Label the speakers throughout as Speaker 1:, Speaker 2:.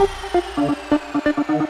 Speaker 1: ハハハハ。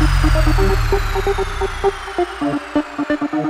Speaker 1: ハハハハ